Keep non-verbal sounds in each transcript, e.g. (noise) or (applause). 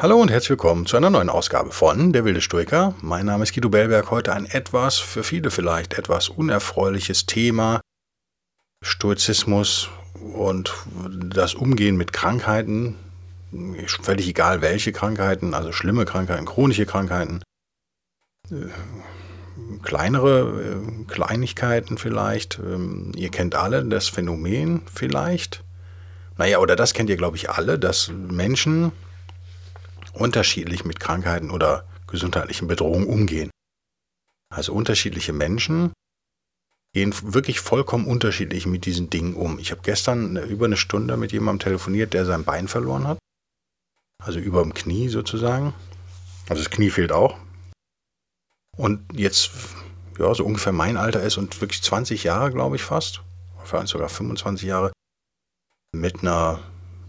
Hallo und herzlich willkommen zu einer neuen Ausgabe von Der wilde Stoiker. Mein Name ist Guido Bellberg. Heute ein etwas, für viele vielleicht etwas unerfreuliches Thema. Stoizismus und das Umgehen mit Krankheiten. Völlig egal welche Krankheiten, also schlimme Krankheiten, chronische Krankheiten. Äh, kleinere äh, Kleinigkeiten vielleicht. Ähm, ihr kennt alle das Phänomen vielleicht. Naja, oder das kennt ihr, glaube ich, alle, dass Menschen unterschiedlich mit Krankheiten oder gesundheitlichen Bedrohungen umgehen. Also unterschiedliche Menschen gehen wirklich vollkommen unterschiedlich mit diesen Dingen um. Ich habe gestern über eine Stunde mit jemandem telefoniert, der sein Bein verloren hat. Also über dem Knie sozusagen. Also das Knie fehlt auch. Und jetzt, ja, so ungefähr mein Alter ist und wirklich 20 Jahre, glaube ich fast, vielleicht sogar 25 Jahre, mit einer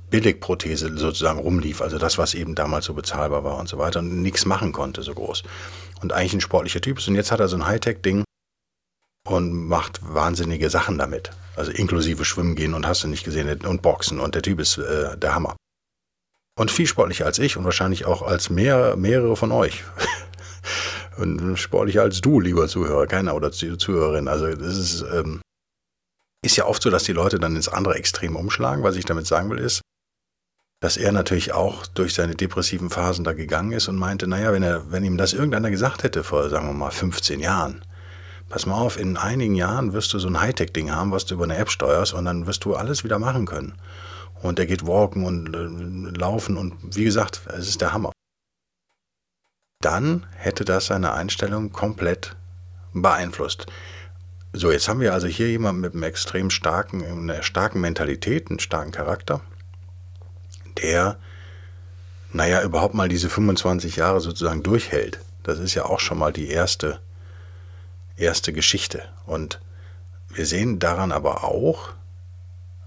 Billigprothese sozusagen rumlief, also das, was eben damals so bezahlbar war und so weiter und nichts machen konnte so groß. Und eigentlich ein sportlicher Typ ist und jetzt hat er so ein Hightech-Ding und macht wahnsinnige Sachen damit. Also inklusive Schwimmen gehen und hast du nicht gesehen und Boxen und der Typ ist äh, der Hammer. Und viel sportlicher als ich und wahrscheinlich auch als mehr, mehrere von euch. (laughs) und sportlicher als du, lieber Zuhörer, keiner oder Zuhörerin. Also das ist, ähm, ist ja oft so, dass die Leute dann ins andere Extrem umschlagen. Was ich damit sagen will, ist, dass er natürlich auch durch seine depressiven Phasen da gegangen ist und meinte, naja, wenn, er, wenn ihm das irgendeiner gesagt hätte vor, sagen wir mal, 15 Jahren, pass mal auf, in einigen Jahren wirst du so ein Hightech-Ding haben, was du über eine App steuerst und dann wirst du alles wieder machen können. Und er geht walken und äh, laufen und wie gesagt, es ist der Hammer. Dann hätte das seine Einstellung komplett beeinflusst. So, jetzt haben wir also hier jemanden mit einem extrem starken, einer starken Mentalität, einen starken Charakter der, naja, überhaupt mal diese 25 Jahre sozusagen durchhält. Das ist ja auch schon mal die erste, erste Geschichte. Und wir sehen daran aber auch,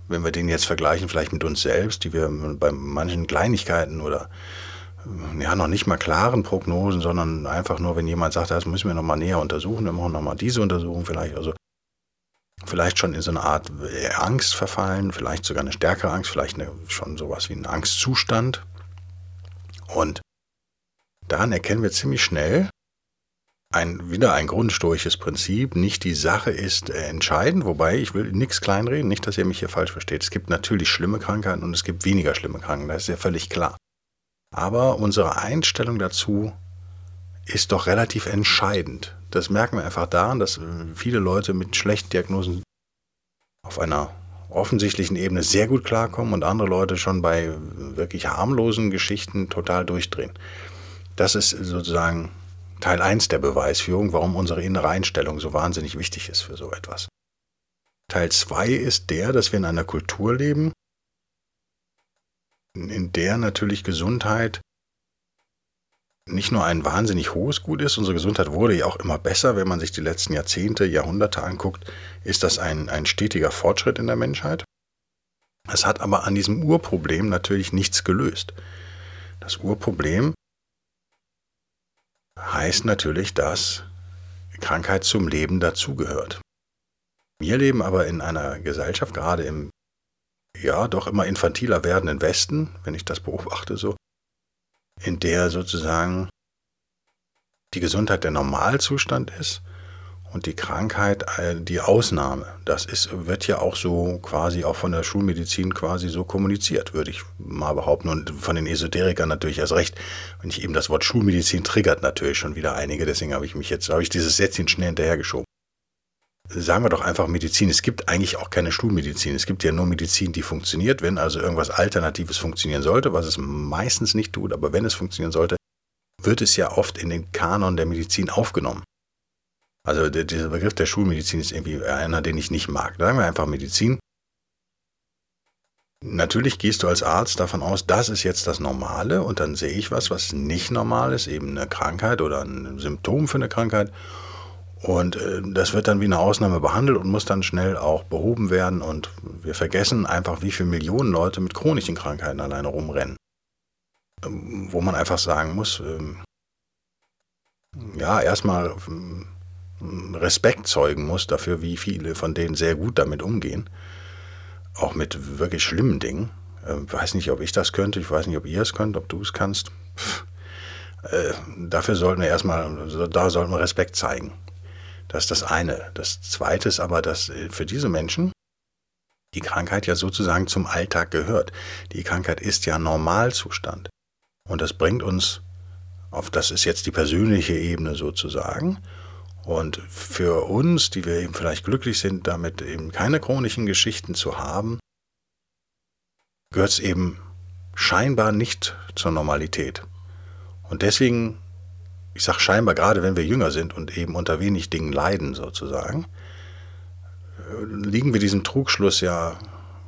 wenn wir den jetzt vergleichen, vielleicht mit uns selbst, die wir bei manchen Kleinigkeiten oder ja, noch nicht mal klaren Prognosen, sondern einfach nur, wenn jemand sagt, das müssen wir nochmal näher untersuchen, dann machen wir nochmal diese Untersuchung vielleicht. Also vielleicht schon in so eine Art äh, Angst verfallen, vielleicht sogar eine stärkere Angst, vielleicht eine, schon sowas wie einen Angstzustand. Und daran erkennen wir ziemlich schnell, ein, wieder ein grundstoisches Prinzip, nicht die Sache ist äh, entscheidend, wobei ich will nichts kleinreden, nicht, dass ihr mich hier falsch versteht. Es gibt natürlich schlimme Krankheiten und es gibt weniger schlimme Krankheiten, das ist ja völlig klar. Aber unsere Einstellung dazu ist doch relativ entscheidend. Das merken wir einfach daran, dass viele Leute mit schlechten Diagnosen auf einer offensichtlichen Ebene sehr gut klarkommen und andere Leute schon bei wirklich harmlosen Geschichten total durchdrehen. Das ist sozusagen Teil 1 der Beweisführung, warum unsere innere Einstellung so wahnsinnig wichtig ist für so etwas. Teil 2 ist der, dass wir in einer Kultur leben, in der natürlich Gesundheit nicht nur ein wahnsinnig hohes Gut ist, unsere Gesundheit wurde ja auch immer besser, wenn man sich die letzten Jahrzehnte, Jahrhunderte anguckt, ist das ein, ein stetiger Fortschritt in der Menschheit. Es hat aber an diesem Urproblem natürlich nichts gelöst. Das Urproblem heißt natürlich, dass Krankheit zum Leben dazugehört. Wir leben aber in einer Gesellschaft, gerade im ja doch immer infantiler werdenden Westen, wenn ich das beobachte so, in der sozusagen die Gesundheit der Normalzustand ist und die Krankheit äh, die Ausnahme. Das ist, wird ja auch so quasi auch von der Schulmedizin quasi so kommuniziert, würde ich mal behaupten. Und von den Esoterikern natürlich erst recht. Wenn ich eben das Wort Schulmedizin triggert natürlich schon wieder einige, deswegen habe ich mich jetzt, habe ich dieses Sätzchen schnell hinterhergeschoben sagen wir doch einfach Medizin. Es gibt eigentlich auch keine Schulmedizin. Es gibt ja nur Medizin, die funktioniert. Wenn also irgendwas Alternatives funktionieren sollte, was es meistens nicht tut, aber wenn es funktionieren sollte, wird es ja oft in den Kanon der Medizin aufgenommen. Also dieser Begriff der Schulmedizin ist irgendwie einer, den ich nicht mag. Sagen wir einfach Medizin. Natürlich gehst du als Arzt davon aus, das ist jetzt das Normale und dann sehe ich was, was nicht normal ist, eben eine Krankheit oder ein Symptom für eine Krankheit Und äh, das wird dann wie eine Ausnahme behandelt und muss dann schnell auch behoben werden. Und wir vergessen einfach, wie viele Millionen Leute mit chronischen Krankheiten alleine rumrennen. Ähm, wo man einfach sagen muss, ähm, ja, erstmal ähm, Respekt zeugen muss dafür, wie viele von denen sehr gut damit umgehen. Auch mit wirklich schlimmen Dingen. Ich weiß nicht, ob ich das könnte, ich weiß nicht, ob ihr es könnt, ob du es kannst. Äh, dafür sollten wir erstmal, da sollten wir Respekt zeigen. Das ist das eine. Das zweite ist aber, dass äh, für diese Menschen die Krankheit ja sozusagen zum Alltag gehört. Die Krankheit ist ja Normalzustand. Und das bringt uns auf, das ist jetzt die persönliche Ebene sozusagen. Und für uns, die wir eben vielleicht glücklich sind, damit eben keine chronischen Geschichten zu haben, gehört es eben scheinbar nicht zur Normalität. Und deswegen ich sage scheinbar gerade, wenn wir jünger sind und eben unter wenig Dingen leiden sozusagen, äh, liegen wir diesem Trugschluss ja,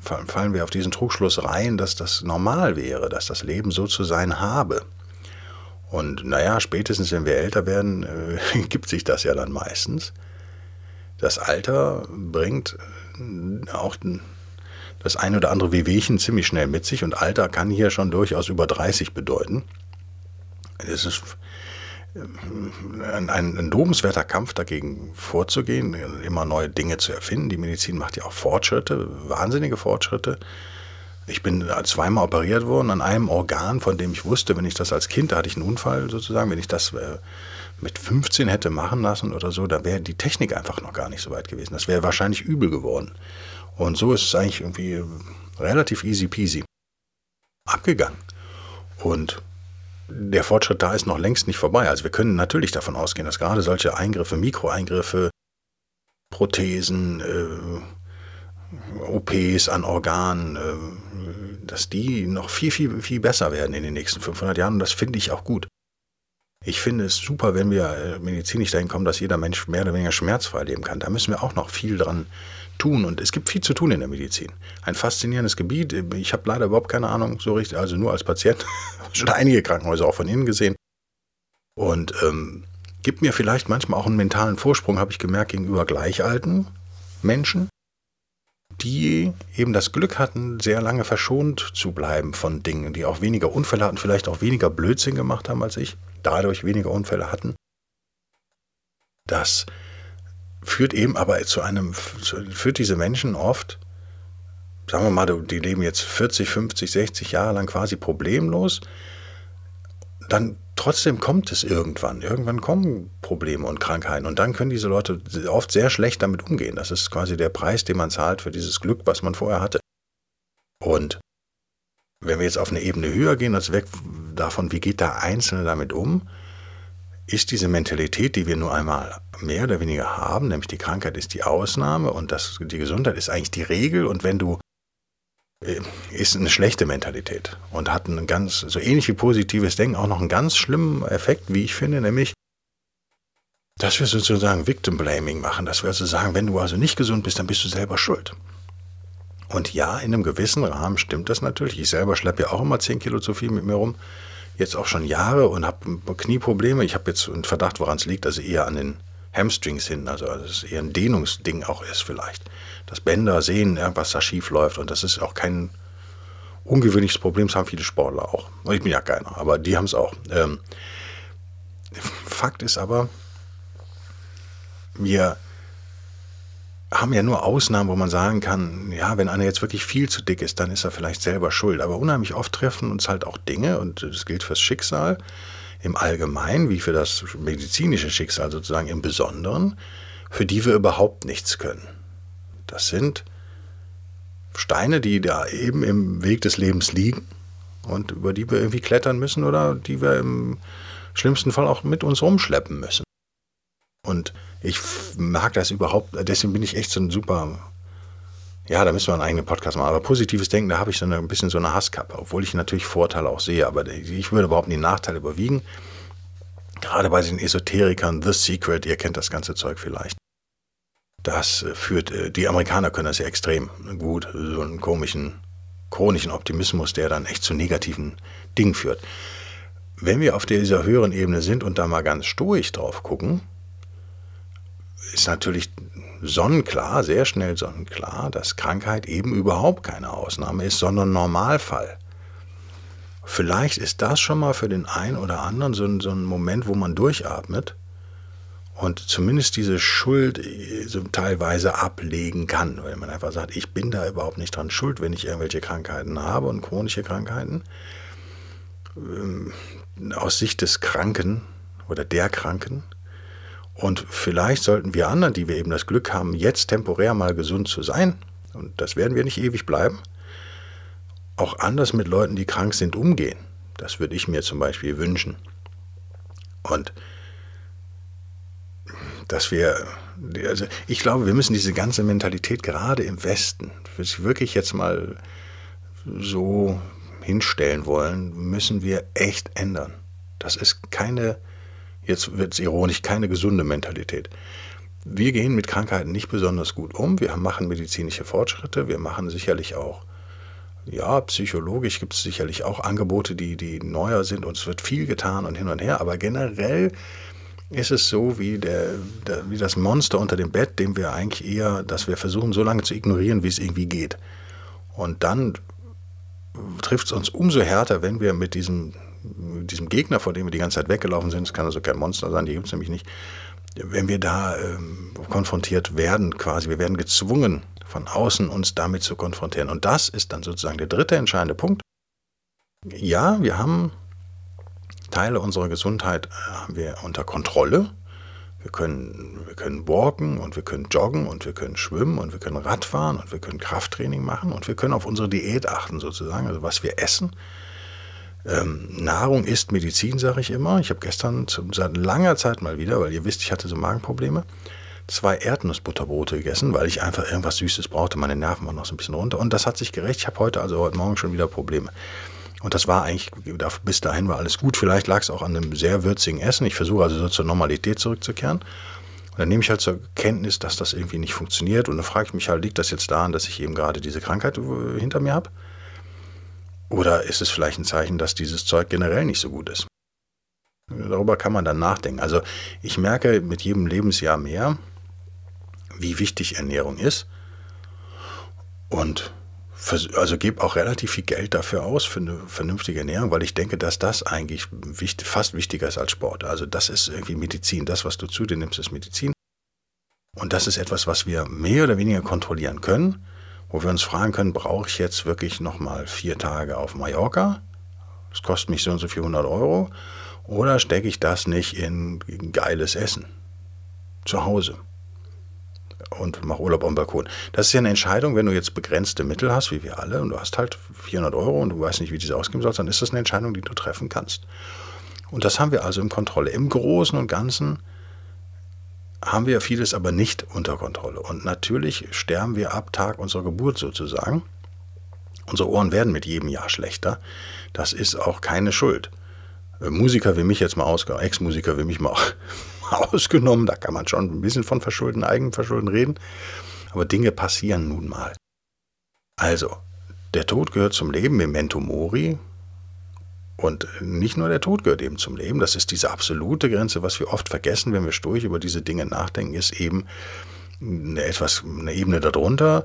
fallen wir auf diesen Trugschluss rein, dass das normal wäre, dass das Leben so zu sein habe. Und naja, spätestens wenn wir älter werden, äh, (laughs) gibt sich das ja dann meistens. Das Alter bringt äh, auch das ein oder andere Wehwehchen ziemlich schnell mit sich und Alter kann hier schon durchaus über 30 bedeuten. Es ist ein, ein lobenswerter Kampf dagegen vorzugehen, immer neue Dinge zu erfinden. Die Medizin macht ja auch Fortschritte, wahnsinnige Fortschritte. Ich bin zweimal operiert worden an einem Organ, von dem ich wusste, wenn ich das als Kind, da hatte ich einen Unfall sozusagen, wenn ich das äh, mit 15 hätte machen lassen oder so, da wäre die Technik einfach noch gar nicht so weit gewesen. Das wäre wahrscheinlich übel geworden. Und so ist es eigentlich irgendwie relativ easy peasy abgegangen. Und der Fortschritt da ist noch längst nicht vorbei. Also wir können natürlich davon ausgehen, dass gerade solche Eingriffe, Mikroeingriffe, Prothesen, äh, OPs an Organen, äh, dass die noch viel, viel, viel besser werden in den nächsten 500 Jahren. Und das finde ich auch gut. Ich finde es super, wenn wir äh, medizinisch dahin kommen, dass jeder Mensch mehr oder weniger schmerzfrei leben kann. Da müssen wir auch noch viel dran tun. Und es gibt viel zu tun in der Medizin. Ein faszinierendes Gebiet. Ich habe leider überhaupt keine Ahnung so richtig, also nur als Patient. (laughs) Schon einige Krankenhäuser auch von innen gesehen. Und ähm, gibt mir vielleicht manchmal auch einen mentalen Vorsprung, habe ich gemerkt, gegenüber gleichalten Menschen, die eben das Glück hatten, sehr lange verschont zu bleiben von Dingen, die auch weniger Unfälle hatten, vielleicht auch weniger Blödsinn gemacht haben als ich, dadurch weniger Unfälle hatten. Das führt eben aber zu einem, führt diese Menschen oft, sagen wir mal, die leben jetzt 40, 50, 60 Jahre lang quasi problemlos, dann trotzdem kommt es irgendwann. Irgendwann kommen Probleme und Krankheiten und dann können diese Leute oft sehr schlecht damit umgehen. Das ist quasi der Preis, den man zahlt für dieses Glück, was man vorher hatte. Und wenn wir jetzt auf eine Ebene höher gehen, also weg davon, wie geht der Einzelne damit um, ist diese Mentalität, die wir nur einmal mehr oder weniger haben, nämlich die Krankheit ist die Ausnahme und das, die Gesundheit ist eigentlich die Regel und wenn du äh, ist eine schlechte Mentalität und hat ein ganz, so ähnlich wie positives Denken, auch noch einen ganz schlimmen Effekt, wie ich finde, nämlich, dass wir sozusagen Victim Blaming machen, dass wir also sagen, wenn du also nicht gesund bist, dann bist du selber schuld. Und ja, in einem gewissen Rahmen stimmt das natürlich. Ich selber schleppe ja auch immer 10 Kilo zu viel mit mir rum jetzt auch schon Jahre und habe Knieprobleme. Ich habe jetzt einen Verdacht, woran es liegt, also eher an den Hamstrings hinten, also dass es eher ein Dehnungsding auch ist vielleicht. Dass Bänder sehen, was da schief läuft und das ist auch kein ungewöhnliches Problem, das haben viele Sportler auch. Ich bin ja keiner, aber die haben es auch. Ähm, Fakt ist aber, wir haben ja nur Ausnahmen, wo man sagen kann, ja, wenn einer jetzt wirklich viel zu dick ist, dann ist er vielleicht selber schuld. Aber unheimlich oft treffen uns halt auch Dinge, und das gilt fürs Schicksal im Allgemeinen, wie für das medizinische Schicksal sozusagen im Besonderen, für die wir überhaupt nichts können. Das sind Steine, die da eben im Weg des Lebens liegen und über die wir irgendwie klettern müssen oder die wir im schlimmsten Fall auch mit uns rumschleppen müssen. Und ich mag das überhaupt, deswegen bin ich echt so ein super, ja, da müssen wir einen eigenen Podcast machen, aber positives Denken, da habe ich so eine, ein bisschen so eine Hasskappe, obwohl ich natürlich Vorteile auch sehe, aber ich würde überhaupt die Nachteile überwiegen. Gerade bei den Esoterikern, The Secret, ihr kennt das ganze Zeug vielleicht. Das führt, äh, die Amerikaner können das ja extrem gut, so einen komischen, chronischen Optimismus, der dann echt zu negativen Dingen führt. Wenn wir auf dieser höheren Ebene sind und da mal ganz stoisch drauf gucken, ist natürlich sonnenklar, sehr schnell sonnenklar, dass Krankheit eben überhaupt keine Ausnahme ist, sondern Normalfall. Vielleicht ist das schon mal für den einen oder anderen so ein, so ein Moment, wo man durchatmet und zumindest diese Schuld äh, so teilweise ablegen kann, weil man einfach sagt, ich bin da überhaupt nicht dran schuld, wenn ich irgendwelche Krankheiten habe und chronische Krankheiten. Ähm, aus Sicht des Kranken oder der Kranken. Und vielleicht sollten wir anderen, die wir eben das Glück haben, jetzt temporär mal gesund zu sein, und das werden wir nicht ewig bleiben, auch anders mit Leuten, die krank sind, umgehen. Das würde ich mir zum Beispiel wünschen. Und dass wir, also ich glaube, wir müssen diese ganze Mentalität gerade im Westen, wirklich jetzt mal so hinstellen wollen, müssen wir echt ändern. Das ist keine, jetzt wird es ironisch, keine gesunde Mentalität. Wir gehen mit Krankheiten nicht besonders gut um. Wir machen medizinische Fortschritte. Wir machen sicherlich auch, ja, psychologisch gibt es sicherlich auch Angebote, die, die neuer sind und es wird viel getan und hin und her. Aber generell ist es so wie, der, der, wie das Monster unter dem Bett, dem wir eigentlich eher, dass wir versuchen, so lange zu ignorieren, wie es irgendwie geht. Und dann trifft es uns umso härter, wenn wir mit diesem, diesem Gegner, vor dem wir die ganze Zeit weggelaufen sind, es kann also kein Monster sein, die gibt es nämlich nicht, wenn wir da ähm, konfrontiert werden, quasi, wir werden gezwungen, von außen uns damit zu konfrontieren. Und das ist dann sozusagen der dritte entscheidende Punkt. Ja, wir haben Teile unserer Gesundheit äh, haben wir unter Kontrolle. Wir können, wir können walken und wir können joggen und wir können schwimmen und wir können Radfahren und wir können Krafttraining machen und wir können auf unsere Diät achten sozusagen, also was wir essen. Ähm, Nahrung ist Medizin, sage ich immer. Ich habe gestern zum, seit langer Zeit mal wieder, weil ihr wisst, ich hatte so Magenprobleme, zwei Erdnussbutterbrote gegessen, weil ich einfach irgendwas Süßes brauchte. Meine Nerven waren noch so ein bisschen runter und das hat sich gerecht. Ich habe heute, also heute Morgen schon wieder Probleme. Und das war eigentlich, bis dahin war alles gut. Vielleicht lag es auch an einem sehr würzigen Essen. Ich versuche also so zur Normalität zurückzukehren. Und dann nehme ich halt zur Kenntnis, dass das irgendwie nicht funktioniert. Und dann frage ich mich halt, liegt das jetzt daran, dass ich eben gerade diese Krankheit äh, hinter mir habe? Oder ist es vielleicht ein Zeichen, dass dieses Zeug generell nicht so gut ist? Darüber kann man dann nachdenken. Also ich merke mit jedem Lebensjahr mehr, wie wichtig Ernährung ist. Und also gebe auch relativ viel Geld dafür aus für eine vernünftige Ernährung, weil ich denke, dass das eigentlich wichtig, fast wichtiger ist als Sport. Also das ist irgendwie Medizin. Das, was du zu dir nimmst, ist Medizin. Und das ist etwas, was wir mehr oder weniger kontrollieren können, wo wir uns fragen können, brauche ich jetzt wirklich nochmal vier Tage auf Mallorca? Das kostet mich so und so 400 Euro. Oder stecke ich das nicht in geiles Essen zu Hause? und mach Urlaub am Balkon. Das ist ja eine Entscheidung, wenn du jetzt begrenzte Mittel hast, wie wir alle, und du hast halt 400 Euro und du weißt nicht, wie diese ausgeben sollst, dann ist das eine Entscheidung, die du treffen kannst. Und das haben wir also im Kontrolle. Im Großen und Ganzen haben wir vieles aber nicht unter Kontrolle. Und natürlich sterben wir ab Tag unserer Geburt sozusagen. Unsere Ohren werden mit jedem Jahr schlechter. Das ist auch keine Schuld. Äh, Musiker wie mich jetzt mal ausgenommen, Ex-Musiker wie mich (laughs) mal ausgenommen, da kann man schon ein bisschen von Verschulden, Eigenverschulden reden, aber Dinge passieren nun mal. Also, der Tod gehört zum Leben, Memento Mori. Und nicht nur der Tod gehört eben zum Leben, das ist diese absolute Grenze, was wir oft vergessen, wenn wir sturig über diese Dinge nachdenken, ist eben eine etwas eine Ebene darunter.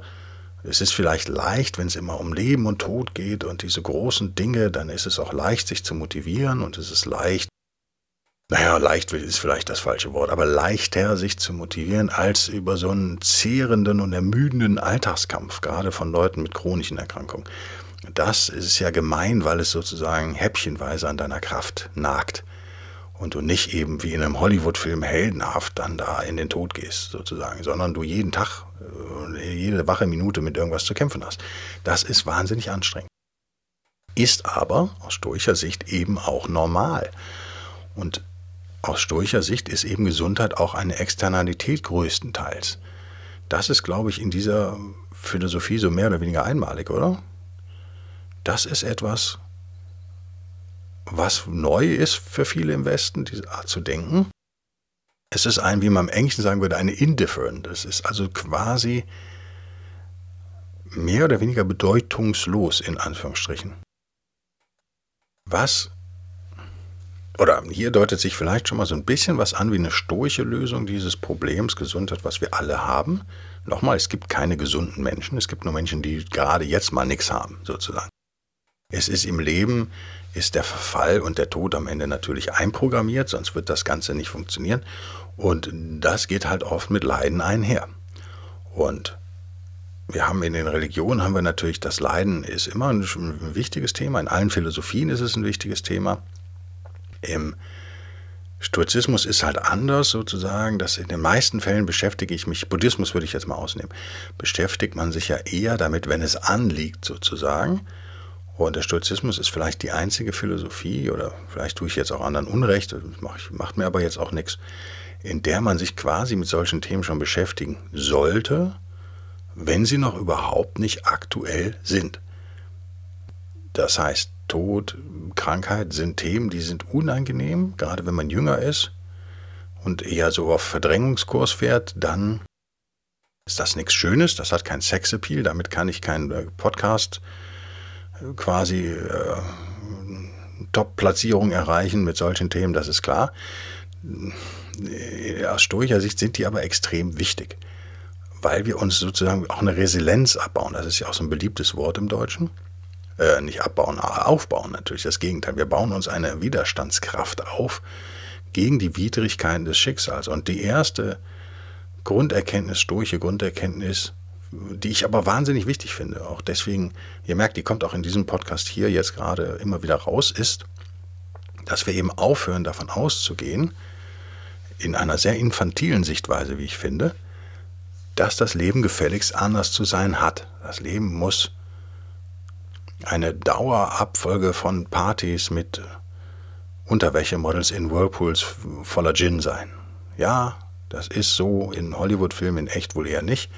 Es ist vielleicht leicht, wenn es immer um Leben und Tod geht und diese großen Dinge, dann ist es auch leicht, sich zu motivieren und es ist leicht, naja, leicht ist vielleicht das falsche Wort, aber leichter sich zu motivieren als über so einen zehrenden und ermüdenden Alltagskampf, gerade von Leuten mit chronischen Erkrankungen. Das ist ja gemein, weil es sozusagen häppchenweise an deiner Kraft nagt und du nicht eben wie in einem Hollywood-Film heldenhaft dann da in den Tod gehst, sozusagen, sondern du jeden Tag, äh, jede wache Minute mit irgendwas zu kämpfen hast. Das ist wahnsinnig anstrengend. Ist aber aus stoischer Sicht eben auch normal. Und aus stoischer Sicht ist eben Gesundheit auch eine Externalität größtenteils. Das ist, glaube ich, in dieser Philosophie so mehr oder weniger einmalig, oder? Das ist etwas, was neu ist für viele im Westen, diese Art zu denken. Es ist ein, wie man im Englischen sagen würde, eine Indifferent. Es ist also quasi mehr oder weniger bedeutungslos in Anführungsstrichen. Was oder hier deutet sich vielleicht schon mal so ein bisschen was an wie eine stoische Lösung dieses Problems Gesundheit, was wir alle haben. Nochmal, es gibt keine gesunden Menschen, es gibt nur Menschen, die gerade jetzt mal nichts haben, sozusagen. Es ist im Leben, ist der Verfall und der Tod am Ende natürlich einprogrammiert, sonst wird das Ganze nicht funktionieren. Und das geht halt oft mit Leiden einher. Und wir haben in den Religionen haben wir natürlich das Leiden ist immer ein, ein wichtiges Thema. In allen Philosophien ist es ein wichtiges Thema. Im Stoizismus ist halt anders sozusagen, dass in den meisten Fällen beschäftige ich mich, Buddhismus würde ich jetzt mal ausnehmen, beschäftigt man sich ja eher damit, wenn es anliegt sozusagen. Und der Stoizismus ist vielleicht die einzige Philosophie, oder vielleicht tue ich jetzt auch anderen Unrecht, macht, mir aber jetzt auch nichts, in der man sich quasi mit solchen Themen schon beschäftigen sollte, wenn sie noch überhaupt nicht aktuell sind. Das heißt, Tod, Krankheit sind Themen, die sind unangenehm, gerade wenn man jünger ist und eher so auf Verdrängungskurs fährt, dann ist das nichts Schönes, das hat kein Sexappeal, damit kann ich keinen äh, Podcast quasi äh, Top-Platzierung erreichen mit solchen Themen, das ist klar. Äh, aus stoischer Sicht sind die aber extrem wichtig, weil wir uns sozusagen auch eine Resilienz abbauen. Das ist ja auch so ein beliebtes Wort im Deutschen äh, nicht abbauen, aufbauen natürlich. Das Gegenteil. Wir bauen uns eine Widerstandskraft auf gegen die Widrigkeiten des Schicksals. Und die erste Grunderkenntnis, stoische Grunderkenntnis, die ich aber wahnsinnig wichtig finde, auch deswegen, ihr merkt, die kommt auch in diesem Podcast hier jetzt gerade immer wieder raus, ist, dass wir eben aufhören, davon auszugehen, in einer sehr infantilen Sichtweise, wie ich finde, dass das Leben gefälligst anders zu sein hat. Das Leben muss eine Dauerabfolge von Partys mit Unterwäschemodels in Whirlpools voller Gin sein. Ja, das ist so in Hollywood-Filmen in echt wohl eher nicht.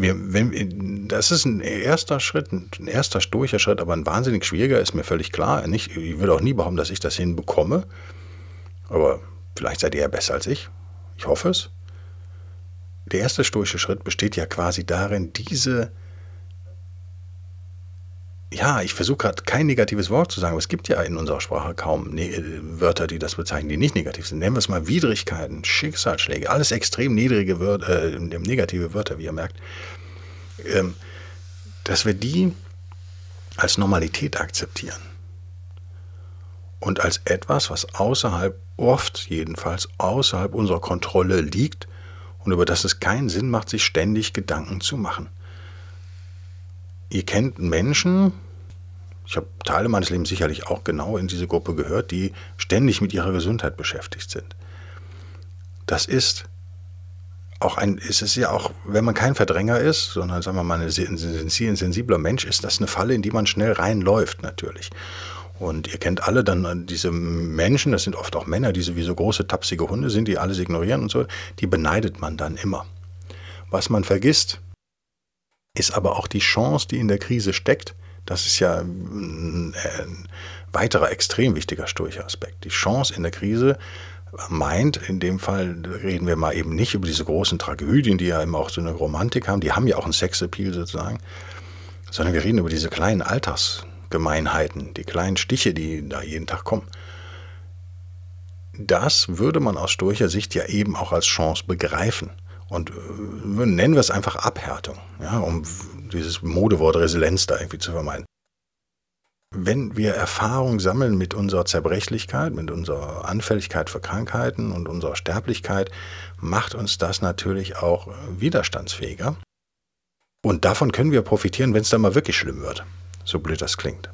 Wir, wenn, das ist ein erster Schritt, ein erster stoischer Schritt, aber ein wahnsinnig schwieriger, ist mir völlig klar. Nicht, ich würde auch nie behaupten, dass ich das hinbekomme. Aber vielleicht seid ihr ja besser als ich. Ich hoffe es. Der erste stoische Schritt besteht ja quasi darin, diese ja, ich versuche gerade kein negatives Wort zu sagen, aber es gibt ja in unserer Sprache kaum ne Wörter, die das bezeichnen, die nicht negativ sind. Nennen wir es mal Widrigkeiten, Schicksalsschläge, alles extrem niedrige Wörter, äh, negative Wörter, wie ihr merkt. Ähm, dass wir die als Normalität akzeptieren. Und als etwas, was außerhalb, oft jedenfalls, außerhalb unserer Kontrolle liegt und über das es keinen Sinn macht, sich ständig Gedanken zu machen. Ihr kennt Menschen, ich habe Teile meines Lebens sicherlich auch genau in diese Gruppe gehört, die ständig mit ihrer Gesundheit beschäftigt sind. Das ist auch ein, ist es ja auch, wenn man kein Verdränger ist, sondern sagen wir mal ein sensibler Mensch, ist das eine Falle, in die man schnell reinläuft natürlich. Und ihr kennt alle dann diese Menschen, das sind oft auch Männer, die sowieso große, tapsige Hunde sind, die alles ignorieren und so, die beneidet man dann immer. Was man vergisst, ist aber auch die Chance, die in der Krise steckt. Das ist ja ein, weiterer extrem wichtiger stoischer Aspekt. Die Chance in der Krise meint, in dem Fall reden wir mal eben nicht über diese großen Tragödien, die ja immer auch so eine Romantik haben, die haben ja auch einen Sexappeal sozusagen, sondern wir reden über diese kleinen Alltagsgemeinheiten, die kleinen Stiche, die da jeden Tag kommen. Das würde man aus stoischer Sicht ja eben auch als Chance begreifen. Und äh, nennen wir es einfach Abhärtung, ja, um dieses Modewort Resilienz da irgendwie zu vermeiden. Wenn wir Erfahrung sammeln mit unserer Zerbrechlichkeit, mit unserer Anfälligkeit für Krankheiten und unserer Sterblichkeit, macht uns das natürlich auch widerstandsfähiger. Und davon können wir profitieren, wenn es dann mal wirklich schlimm wird. So blöd das klingt.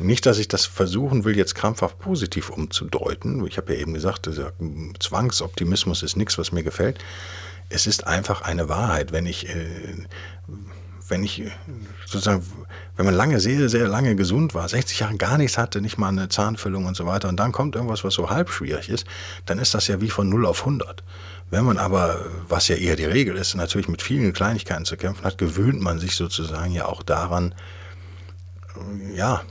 Nicht, dass ich das versuchen will, jetzt krampfhaft positiv umzudeuten. Ich habe ja eben gesagt, dieser Zwangsoptimismus ist nichts, was mir gefällt. Es ist einfach eine Wahrheit. Wenn ich, äh, wenn ich sozusagen, wenn man lange, sehr, sehr lange gesund war, 60 Jahre gar nichts hatte, nicht mal eine Zahnfüllung und so weiter, und dann kommt irgendwas, was so halb schwierig ist, dann ist das ja wie von 0 auf 100. Wenn man aber, was ja eher die Regel ist, natürlich mit vielen Kleinigkeiten zu kämpfen hat, gewöhnt man sich sozusagen ja auch daran, ja,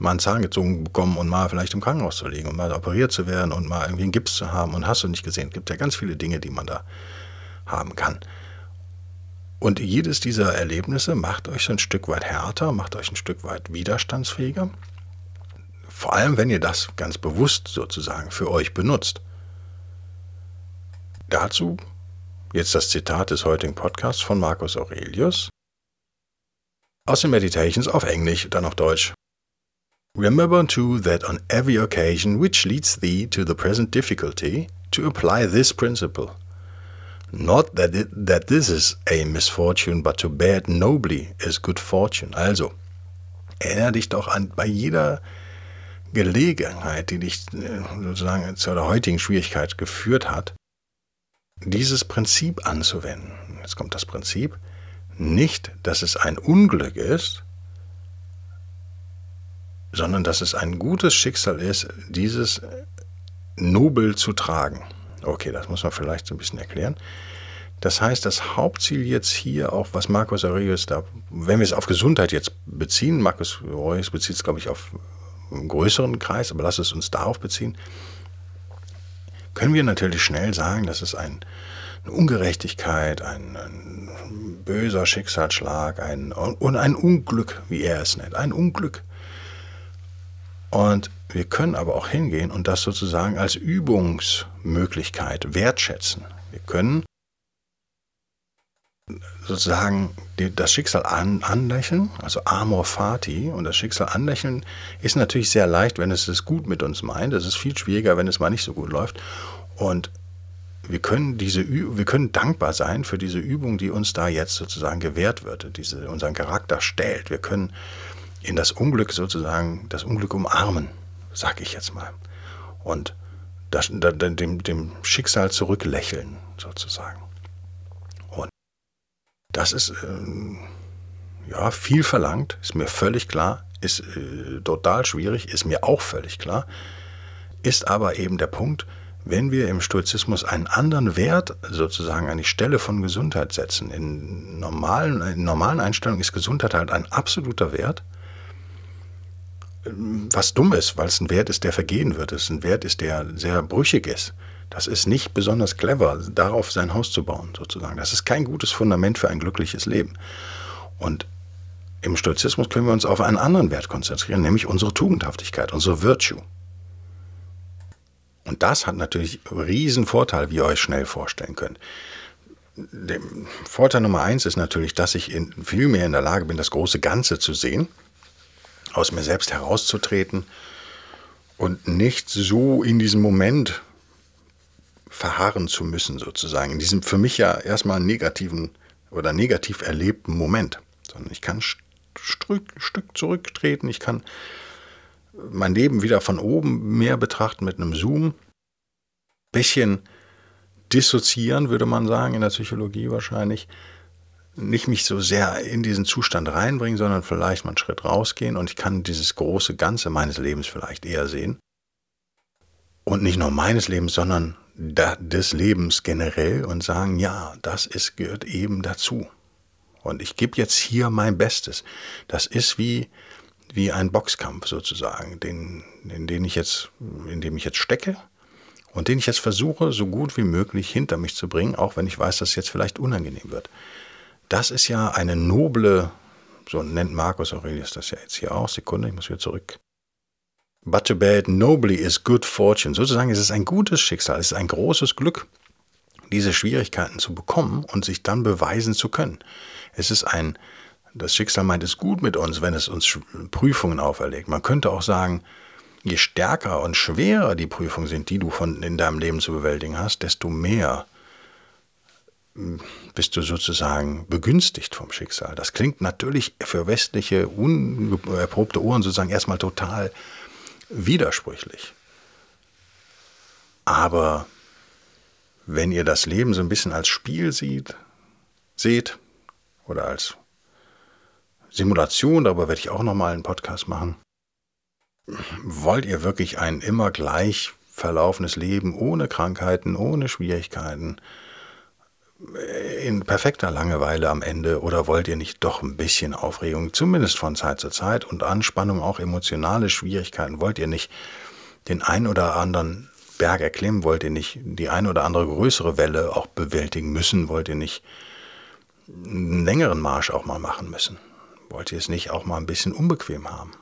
mal einen Zahn gezogen bekommen und mal vielleicht im Krankenhaus zu liegen und mal operiert zu werden und mal irgendwie einen Gips zu haben und hast du nicht gesehen. Es gibt ja ganz viele Dinge, die man da haben kann. Und jedes dieser Erlebnisse macht euch ein Stück weit härter, macht euch ein Stück weit widerstandsfähiger. vor allem, wenn ihr das ganz bewusst sozusagen für euch benutzt. Dazu jetzt das Zitat des heutigen Podcasts von Marcus Aurelius aus den Meditations auf Englisch, dann auf Deutsch. Remember too that on every occasion which leads thee to the present difficulty, to apply this principle. Not that, it, that this is a misfortune, but to bear it nobly is good fortune. Also, erinnere dich doch an bei jeder Gelegenheit, die dich äh, sozusagen zu der heutigen Schwierigkeit geführt hat, dieses Prinzip anzuwenden. Jetzt kommt das Prinzip, nicht, dass es ein Unglück ist, sondern dass es ein gutes Schicksal ist, dieses nobel zu tragen. Okay, das muss man vielleicht so ein bisschen erklären. Das heißt, das Hauptziel jetzt hier, auch was Markus Aurelius da, wenn wir es auf Gesundheit jetzt beziehen, Markus Aurelius bezieht es, glaube ich, auf einen größeren Kreis, aber lass es uns darauf beziehen, können wir natürlich schnell sagen, dass es ein, eine Ungerechtigkeit, ein, ein böser Schicksalsschlag ein, und ein Unglück, wie er es nennt, ein Unglück. Und wir können aber auch hingehen und das sozusagen als Übungsmöglichkeit wertschätzen. Wir können sozusagen das Schicksal an, anlächeln, also Amor Fati. Und das Schicksal anlächeln ist natürlich sehr leicht, wenn es es gut mit uns meint. Es ist viel schwieriger, wenn es mal nicht so gut läuft. Und wir können, diese, wir können dankbar sein für diese Übung, die uns da jetzt sozusagen gewährt wird, diese unseren Charakter stellt. Wir können in das Unglück sozusagen, das Unglück umarmen, sag ich jetzt mal. Und das, dem, dem Schicksal zurücklächeln, sozusagen. Und das ist äh, ja viel verlangt, ist mir völlig klar, ist äh, total schwierig, ist mir auch völlig klar, ist aber eben der Punkt, wenn wir im Stoizismus einen anderen Wert sozusagen an die Stelle von Gesundheit setzen. In normalen, in normalen Einstellungen ist Gesundheit halt ein absoluter Wert was dumm ist, weil es ein Wert ist, der vergehen wird. Es ist ein Wert ist, der sehr brüchig ist. Das ist nicht besonders clever, darauf sein Haus zu bauen, sozusagen. Das ist kein gutes Fundament für ein glückliches Leben. Und im Stoizismus können wir uns auf einen anderen Wert konzentrieren, nämlich unsere Tugendhaftigkeit, unsere Virtue. Und das hat natürlich riesen Vorteil, wie ihr euch schnell vorstellen könnt. Der Vorteil Nummer eins ist natürlich, dass ich in, viel mehr in der Lage bin, das große Ganze zu sehen aus mir selbst herauszutreten und nicht so in diesem Moment verharren zu müssen, sozusagen. In diesem für mich ja erstmal negativen oder negativ erlebten Moment. Sondern ich kann ein Stück zurücktreten, ich kann mein Leben wieder von oben mehr betrachten mit einem Zoom. Bisschen dissoziieren, würde man sagen, in der Psychologie wahrscheinlich nicht mich so sehr in diesen Zustand reinbringen, sondern vielleicht mal einen Schritt rausgehen und ich kann dieses große Ganze meines Lebens vielleicht eher sehen. Und nicht nur meines Lebens, sondern des Lebens generell und sagen, ja, das ist, gehört eben dazu. Und ich gebe jetzt hier mein Bestes. Das ist wie, wie ein Boxkampf sozusagen, den, in, den ich jetzt, in dem ich jetzt stecke und den ich jetzt versuche, so gut wie möglich hinter mich zu bringen, auch wenn ich weiß, dass es jetzt vielleicht unangenehm wird. Das ist ja eine noble, so nennt Marcus Aurelius das ja jetzt hier auch. Sekunde, ich muss wieder zurück. But to it nobly is good fortune. Sozusagen ist es ein gutes Schicksal, es ist ein großes Glück, diese Schwierigkeiten zu bekommen und sich dann beweisen zu können. Es ist ein, das Schicksal meint es gut mit uns, wenn es uns Prüfungen auferlegt. Man könnte auch sagen, je stärker und schwerer die Prüfungen sind, die du von in deinem Leben zu bewältigen hast, desto mehr bist du sozusagen begünstigt vom Schicksal. Das klingt natürlich für westliche, unerprobte Ohren sozusagen erstmal total widersprüchlich. Aber wenn ihr das Leben so ein bisschen als Spiel sieht, seht oder als Simulation, darüber werde ich auch nochmal einen Podcast machen, wollt ihr wirklich ein immer gleich verlaufendes Leben ohne Krankheiten, ohne Schwierigkeiten, in perfekter Langeweile am Ende oder wollt ihr nicht doch ein bisschen Aufregung, zumindest von Zeit zu Zeit und Anspannung, auch emotionale Schwierigkeiten? Wollt ihr nicht den ein oder anderen Berg erklimmen? Wollt ihr nicht die ein oder andere größere Welle auch bewältigen müssen? Wollt ihr nicht einen längeren Marsch auch mal machen müssen? Wollt ihr es nicht auch mal ein bisschen unbequem haben?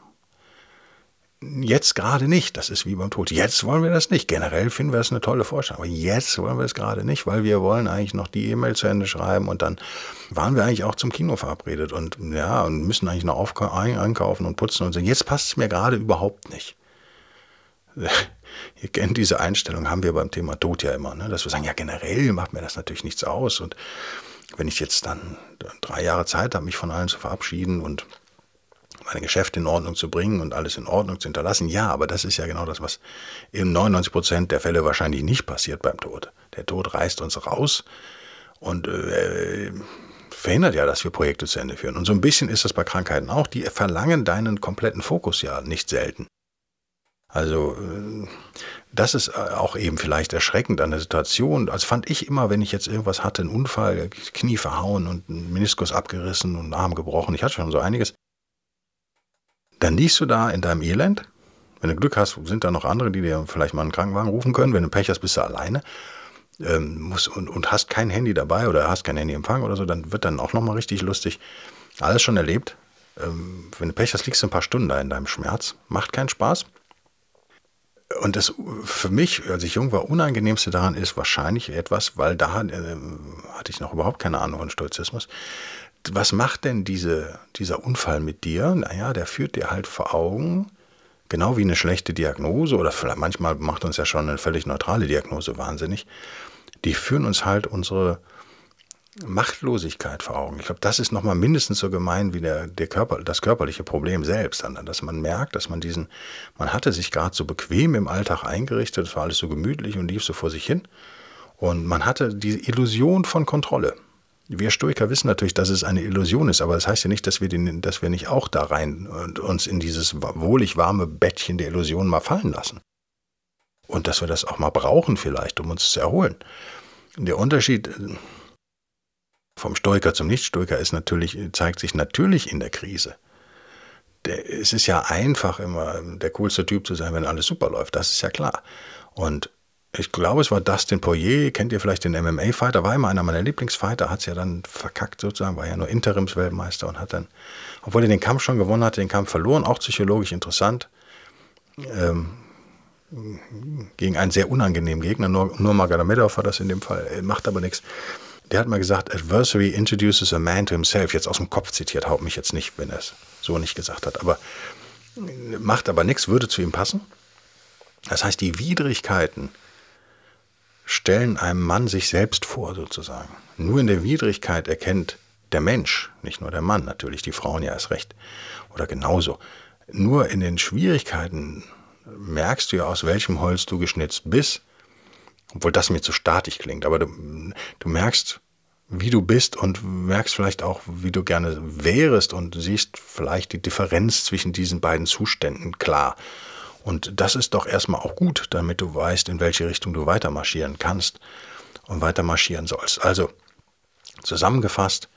Jetzt gerade nicht. Das ist wie beim Tod. Jetzt wollen wir das nicht. Generell finden wir das eine tolle Vorstellung. Aber jetzt wollen wir es gerade nicht, weil wir wollen eigentlich noch die E-Mail zu Ende schreiben und dann waren wir eigentlich auch zum Kino verabredet und ja, und müssen eigentlich noch einkaufen und putzen und so. Jetzt passt es mir gerade überhaupt nicht. (laughs) Ihr kennt diese Einstellung, haben wir beim Thema Tod ja immer, ne? dass wir sagen, ja, generell macht mir das natürlich nichts aus. Und wenn ich jetzt dann drei Jahre Zeit habe, mich von allen zu verabschieden und meine Geschäfte in Ordnung zu bringen und alles in Ordnung zu hinterlassen. Ja, aber das ist ja genau das, was in 99 Prozent der Fälle wahrscheinlich nicht passiert beim Tod. Der Tod reißt uns raus und äh, verhindert ja, dass wir Projekte zu Ende führen. Und so ein bisschen ist das bei Krankheiten auch. Die verlangen deinen kompletten Fokus ja nicht selten. Also äh, das ist äh, auch eben vielleicht erschreckend an der Situation. Also fand ich immer, wenn ich jetzt irgendwas hatte, einen Unfall, Knie verhauen und einen Meniskus abgerissen und einen Arm gebrochen, ich hatte schon so einiges, dann liegst du da in deinem Elend. Wenn du Glück hast, sind da noch andere, die dir vielleicht mal einen Krankenwagen rufen können. Wenn du Pech hast, bist du alleine ähm, musst, und, und hast kein Handy dabei oder hast kein Handyempfang oder so, dann wird dann auch nochmal richtig lustig. Alles schon erlebt. Ähm, wenn du Pech hast, liegst du ein paar Stunden da in deinem Schmerz. Macht keinen Spaß. Und das für mich, als ich jung war, unangenehmste daran ist wahrscheinlich etwas, weil da äh, hatte ich noch überhaupt keine Ahnung von Stoizismus, was macht denn diese, dieser Unfall mit dir? Naja, der führt dir halt vor Augen, genau wie eine schlechte Diagnose oder vielleicht manchmal macht uns ja schon eine völlig neutrale Diagnose wahnsinnig. Die führen uns halt unsere Machtlosigkeit vor Augen. Ich glaube, das ist nochmal mindestens so gemein wie der, der Körper, das körperliche Problem selbst, dass man merkt, dass man diesen, man hatte sich gerade so bequem im Alltag eingerichtet, es war alles so gemütlich und lief so vor sich hin. Und man hatte die Illusion von Kontrolle. Wir Stoiker wissen natürlich, dass es eine Illusion ist, aber das heißt ja nicht, dass wir, den, dass wir nicht auch da rein und uns in dieses wohlig warme Bettchen der Illusion mal fallen lassen. Und dass wir das auch mal brauchen vielleicht, um uns zu erholen. Der Unterschied äh, vom Stoiker zum Nichtstoiker ist natürlich, zeigt sich natürlich in der Krise. Der, es ist ja einfach immer der coolste Typ zu sein, wenn alles super läuft. Das ist ja klar. Und ich glaube, es war Dustin Poirier, kennt ihr vielleicht den MMA-Fighter, war immer einer meiner Lieblingsfighter, hat es ja dann verkackt sozusagen, war ja nur Interimsweltmeister und hat dann, obwohl er den Kampf schon gewonnen hatte, den Kampf verloren, auch psychologisch interessant, ähm, gegen einen sehr unangenehmen Gegner, nur, nur Magomedov war das in dem Fall, macht aber nichts. Der hat mal gesagt, Adversary introduces a man to himself, jetzt aus dem Kopf zitiert, haut mich jetzt nicht, wenn er es so nicht gesagt hat, aber macht aber nichts, würde zu ihm passen. Das heißt, die Widrigkeiten, stellen einem Mann sich selbst vor, sozusagen. Nur in der Widrigkeit erkennt der Mensch, nicht nur der Mann, natürlich die Frauen ja erst recht, oder genauso. Nur in den Schwierigkeiten merkst du ja, aus welchem Holz du geschnitzt bist, obwohl das mir zu statisch klingt, aber du, du merkst, wie du bist und merkst vielleicht auch, wie du gerne wärest und siehst vielleicht die Differenz zwischen diesen beiden Zuständen klar. Und das ist doch erstmal auch gut, damit du weißt, in welche Richtung du weiter marschieren kannst und weiter marschieren sollst. Also, zusammengefasst,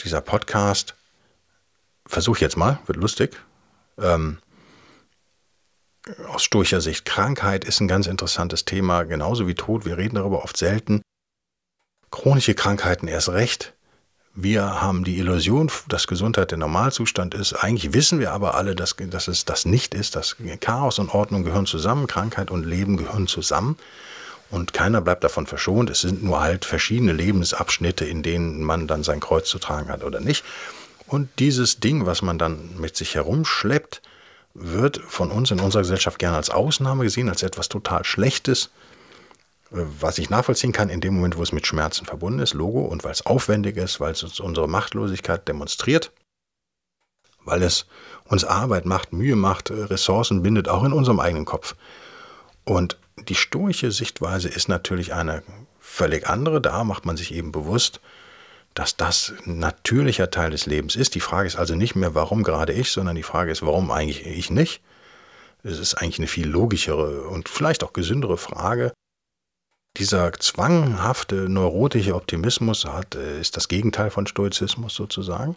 dieser Podcast, versuch jetzt mal, wird lustig. Ähm, aus stoischer Sicht, Krankheit ist ein ganz interessantes Thema, genauso wie Tod. Wir reden darüber oft selten. Chronische Krankheiten erst recht. Wir haben die Illusion, dass Gesundheit der Normalzustand ist. Eigentlich wissen wir aber alle, dass, dass es das nicht ist. Dass Chaos und Ordnung gehören zusammen, Krankheit und Leben gehören zusammen. Und keiner bleibt davon verschont. Es sind nur halt verschiedene Lebensabschnitte, in denen man dann sein Kreuz zu tragen hat oder nicht. Und dieses Ding, was man dann mit sich herumschleppt, wird von uns in unserer Gesellschaft gerne als Ausnahme gesehen, als etwas total Schlechtes was ich nachvollziehen kann, in dem Moment, wo es mit Schmerzen verbunden ist, Logo, und weil es aufwendig ist, weil es uns unsere Machtlosigkeit demonstriert, weil es uns Arbeit macht, Mühe macht, Ressourcen bindet, auch in unserem eigenen Kopf. Und die stoische Sichtweise ist natürlich eine völlig andere. Da macht man sich eben bewusst, dass das ein natürlicher Teil des Lebens ist. Die Frage ist also nicht mehr, warum gerade ich, sondern die Frage ist, warum eigentlich ich nicht. Es ist eigentlich eine viel logischere und vielleicht auch gesündere Frage, dieser zwanghafte neurotische Optimismus hat, äh, ist das Gegenteil von Stoizismus sozusagen.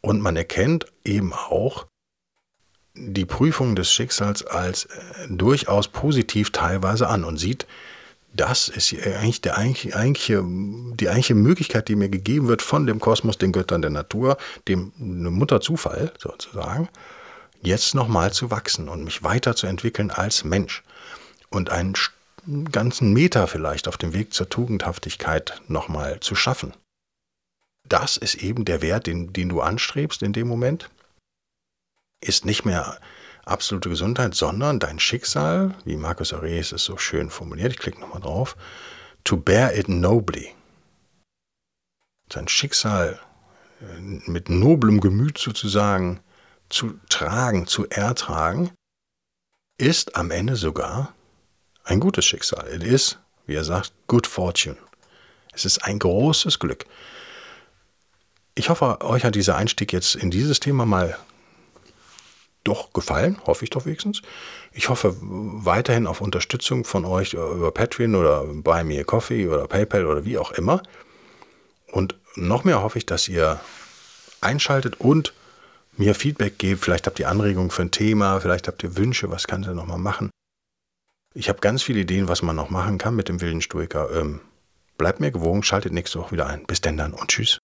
Und man erkennt eben auch die Prüfung des Schicksals als äh, durchaus positiv teilweise an und sieht, das ist eigentlich der eigentliche, die eigentliche Möglichkeit, die mir gegeben wird von dem Kosmos, den Göttern der Natur, dem Mutterzufall sozusagen. jetzt nochmal zu wachsen und mich weiterzuentwickeln als Mensch und einen ganzen Meter vielleicht auf dem Weg zur Tugendhaftigkeit nochmal zu schaffen. Das ist eben der Wert, den, den du anstrebst in dem Moment. Ist nicht mehr absolute Gesundheit, sondern dein Schicksal, wie Marcus Aurelius es so schön formuliert, ich klicke nochmal drauf, to bear it nobly. Sein Schicksal äh, mit noblem Gemüt sozusagen zu tragen, zu ertragen, ist am Ende sogar ein gutes Schicksal. It is, wie er sagt, good fortune. Es ist ein großes Glück. Ich hoffe, euch hat dieser Einstieg jetzt in dieses Thema mal doch gefallen, hoffe ich doch wenigstens. Ich hoffe weiterhin auf Unterstützung von euch über Patreon oder bei mir Coffee oder PayPal oder wie auch immer. Und noch mehr hoffe ich, dass ihr einschaltet und mir Feedback gebt. Vielleicht habt ihr Anregungen für ein Thema, vielleicht habt ihr Wünsche, was kann ihr nochmal machen. Ich habe ganz viele Ideen, was man noch machen kann mit dem wilden Stoiker. Ähm, bleibt mir gewogen, schaltet nächste Woche wieder ein. Bis denn dann und tschüss.